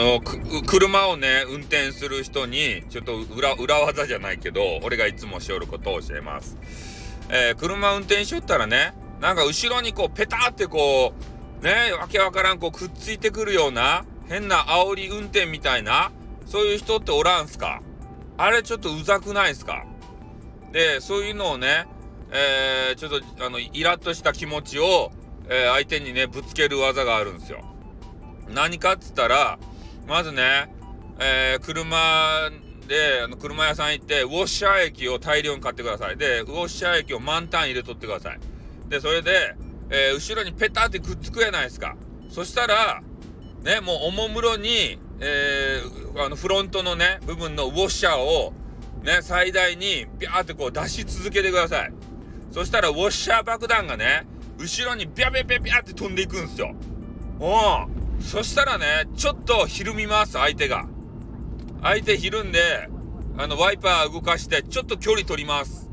の、車をね、運転する人に、ちょっと裏、裏技じゃないけど、俺がいつもしおることを教えます。えー、車運転しよったらね、なんか後ろにこう、ペタってこう、ね、わけわからん、こう、くっついてくるような、変な煽り運転みたいな、そういう人っておらんすか？あれちょっとうざくないすか？で、そういうのをね、えー、ちょっと、あの、イラッとした気持ちを、えー、相手にね、ぶつける技があるんですよ。何かっつったら、まずね、えー、車で、あの、車屋さん行って、ウォッシャー液を大量に買ってください。で、ウォッシャー液を満タン入れとってください。で、それで、えー、後ろにペタってくっつくやないですか。そしたら、ね、もうおもむろに、えー、あの、フロントのね、部分のウォッシャーを、ね、最大に、ビャーってこう出し続けてください。そしたら、ウォッシャー爆弾がね、後ろにビャビャビャビャって飛んでいくんですよ。うん。そしたらね、ちょっとひるみます、相手が。相手ひるんで、あの、ワイパー動かして、ちょっと距離取ります。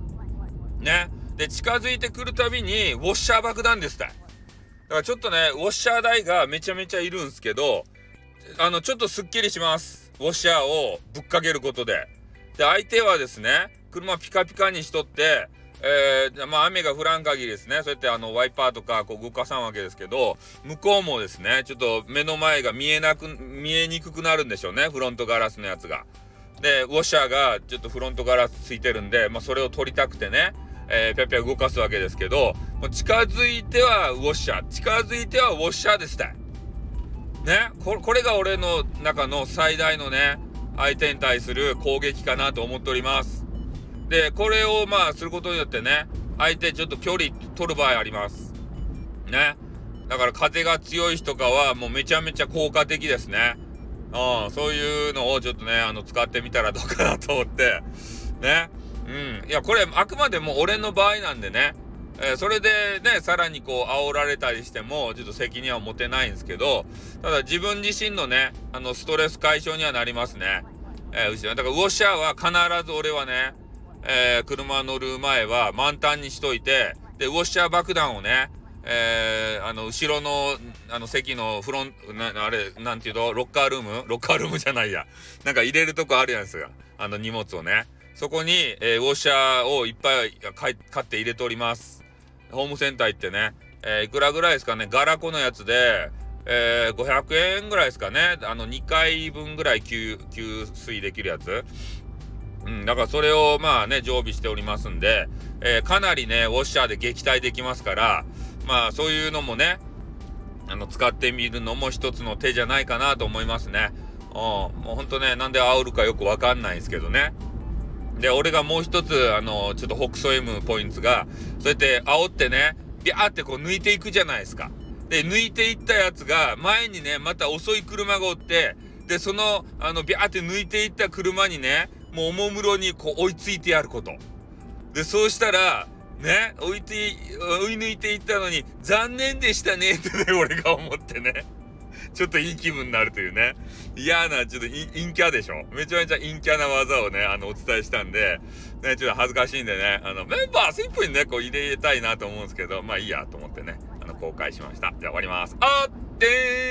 ね。で、近づいてくるたびに、ウォッシャー爆弾ですって。だからちょっとね、ウォッシャー台がめちゃめちゃいるんですけど、あの、ちょっとスッキリします。ウォッシャーをぶっかけることで。で、相手はですね、車ピカピカにしとって、えー、まあ雨が降らん限りですね、そうやってあのワイパーとかこう動かさんわけですけど、向こうもですね、ちょっと目の前が見えなく、見えにくくなるんでしょうね、フロントガラスのやつが。で、ウォッシャーがちょっとフロントガラスついてるんで、まあそれを取りたくてね、えー、ぴゃぴゃ動かすわけですけど、もう近づいてはウォッシャー、近づいてはウォッシャーですた。ね？こ、これが俺の中の最大のね、相手に対する攻撃かなと思っております。で、これをまあすることによってね、相手ちょっと距離取る場合あります。ね。だから風が強い日とかはもうめちゃめちゃ効果的ですね。うん、そういうのをちょっとね、あの、使ってみたらどうかなと思って、ね。うん。いや、これあくまでも俺の場合なんでね、えー、それでね、さらにこう、煽られたりしても、ちょっと責任は持てないんですけど、ただ自分自身のね、あの、ストレス解消にはなりますね。えー、後ろ。だからウォッシャーは必ず俺はね、えー、車乗る前は満タンにしといて、で、ウォッシャー爆弾をね、えー、あの、後ろの、あの、席のフロン、な、あれ、なんていうの、ロッカールーム？ロッカールームじゃないや。なんか入れるとこあるやんですよ。あの、荷物をね。そこに、えー、ウォッシャーをいっぱい買って入れております。ホームセンター行ってね。えー、いくらぐらいですかね？ガラコのやつで、えー、500円ぐらいですかね？あの、2回分ぐらい給、給水できるやつ。うん、だからそれをまあね、常備しておりますんで、えー、かなりね、ウォッシャーで撃退できますから、まあそういうのもね、あの、使ってみるのも一つの手じゃないかなと思いますね。うん、もうほんとね、なんで煽るかよくわかんないんですけどね。で、俺がもう一つ、あの、ちょっと北総 M ポイントが、そうやって煽ってね、ビャーってこう抜いていくじゃないですか。で、抜いていったやつが、前にね、また遅い車がおって、で、その、あの、ビャーって抜いていった車にね、もうおもむろにこう追いついてやること。で、そうしたら、ね、追いて、追い抜いていったのに、残念でしたね、ってね、俺が思ってね。ちょっといい気分になるというね。嫌な、ちょっと陰キャでしょ。めちゃめちゃ陰キャな技をね、あの、お伝えしたんで、ね、ちょっと恥ずかしいんでね、あの、メンバースイップにね、こう入れたいなと思うんですけど、まあいいやと思ってね、あの、公開しました。じゃあ終わります。あってー